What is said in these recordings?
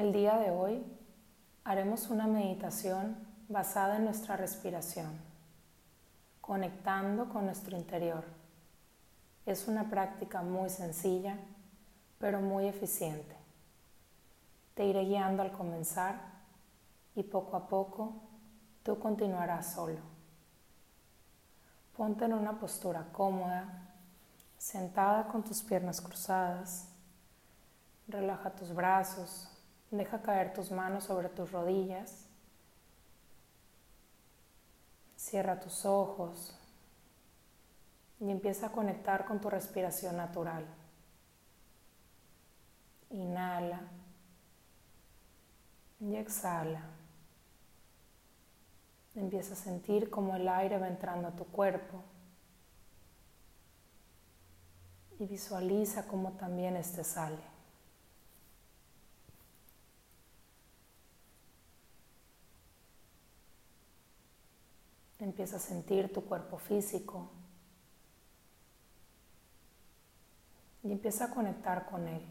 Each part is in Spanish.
El día de hoy haremos una meditación basada en nuestra respiración, conectando con nuestro interior. Es una práctica muy sencilla, pero muy eficiente. Te iré guiando al comenzar y poco a poco tú continuarás solo. Ponte en una postura cómoda, sentada con tus piernas cruzadas. Relaja tus brazos, deja caer tus manos sobre tus rodillas. Cierra tus ojos y empieza a conectar con tu respiración natural. Inhala y exhala. Empieza a sentir cómo el aire va entrando a tu cuerpo y visualiza cómo también este sale. Empieza a sentir tu cuerpo físico y empieza a conectar con él.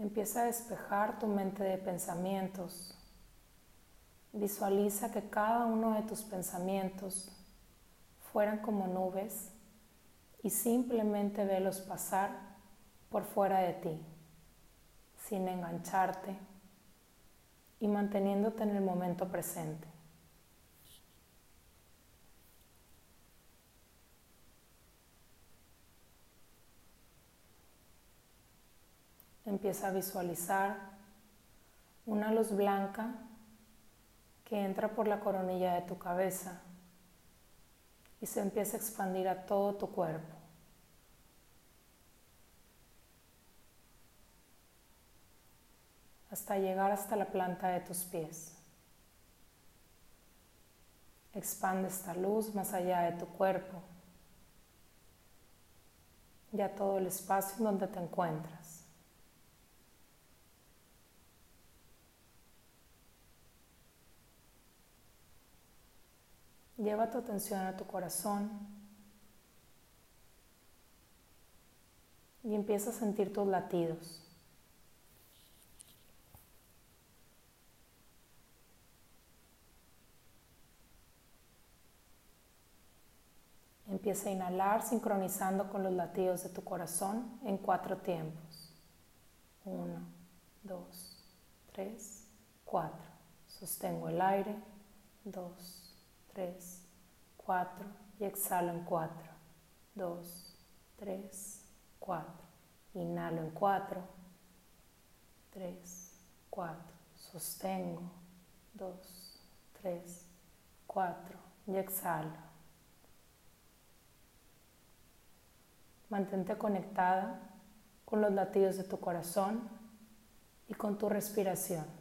Empieza a despejar tu mente de pensamientos. Visualiza que cada uno de tus pensamientos fueran como nubes y simplemente velos pasar por fuera de ti, sin engancharte y manteniéndote en el momento presente. Empieza a visualizar una luz blanca que entra por la coronilla de tu cabeza y se empieza a expandir a todo tu cuerpo. Hasta llegar hasta la planta de tus pies. Expande esta luz más allá de tu cuerpo y a todo el espacio en donde te encuentras. Lleva tu atención a tu corazón y empieza a sentir tus latidos. Empieza a inhalar sincronizando con los latidos de tu corazón en cuatro tiempos. Uno, dos, tres, cuatro. Sostengo el aire. Dos, 3, 4 y exhalo en 4, 2, 3, 4. Inhalo en 4, 3, 4. Sostengo, 2, 3, 4 y exhalo. Mantente conectada con los latidos de tu corazón y con tu respiración.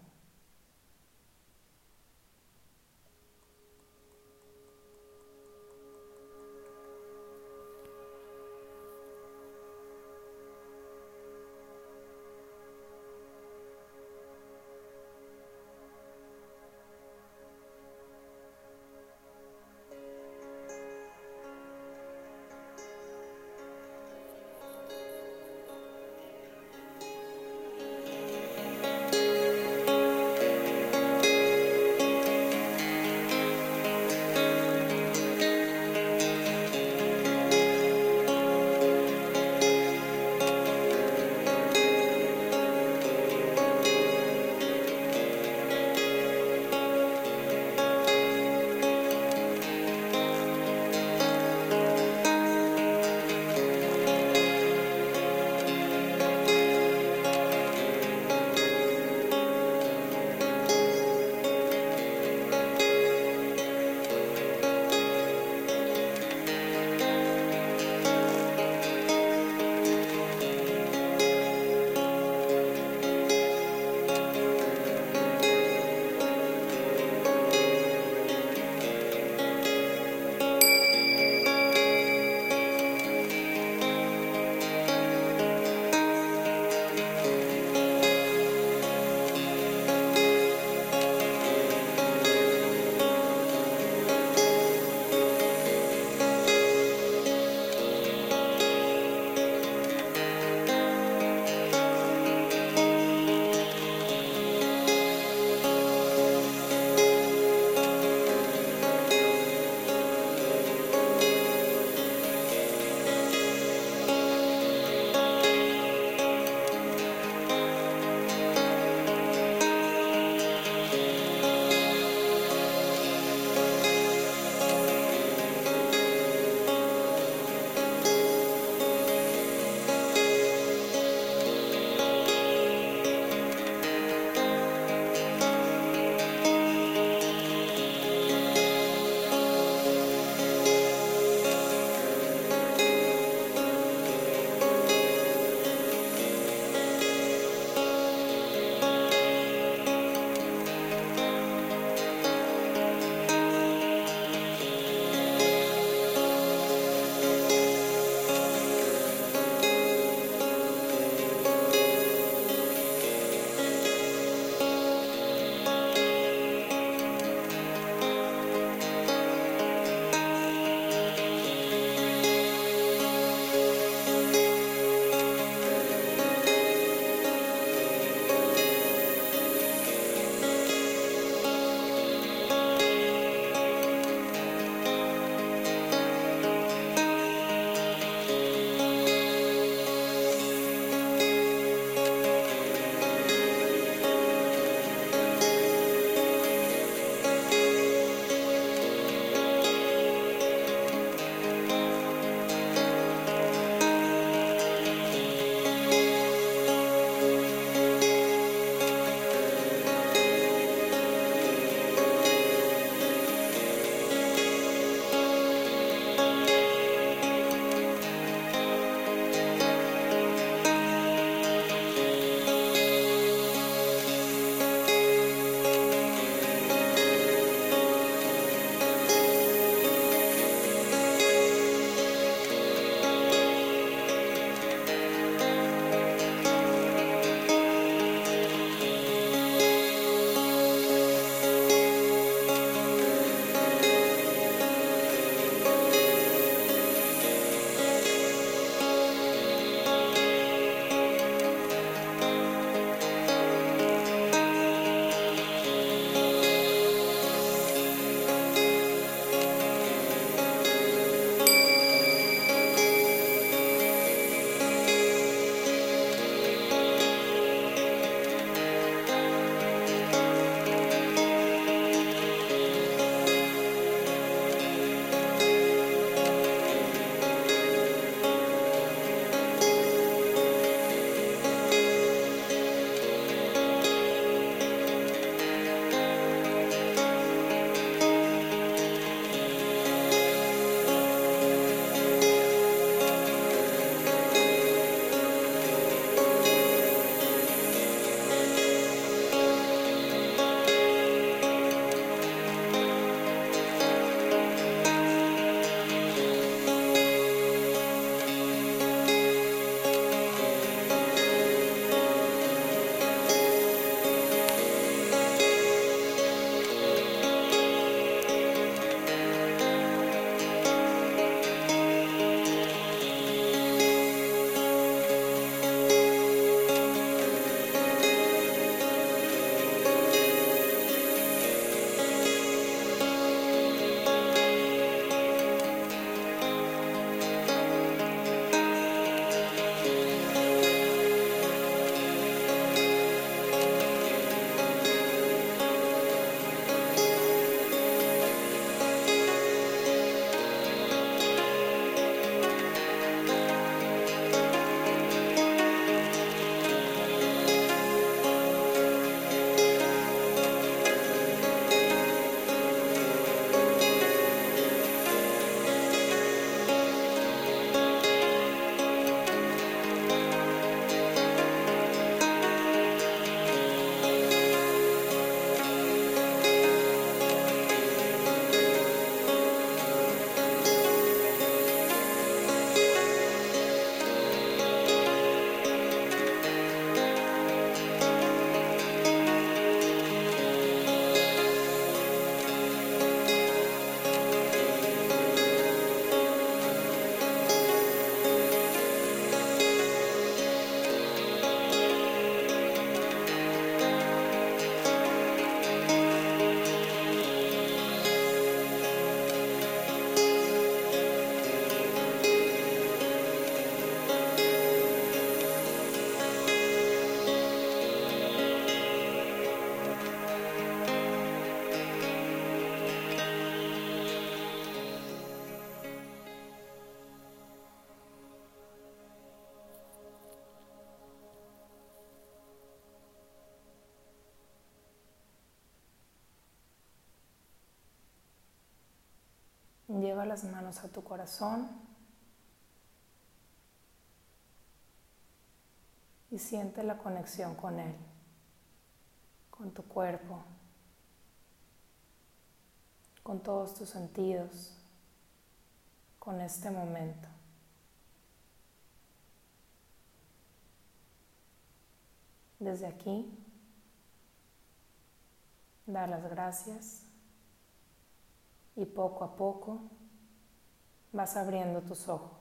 Lleva las manos a tu corazón y siente la conexión con él, con tu cuerpo, con todos tus sentidos, con este momento. Desde aquí, dar las gracias y poco a poco vas abriendo tus ojos.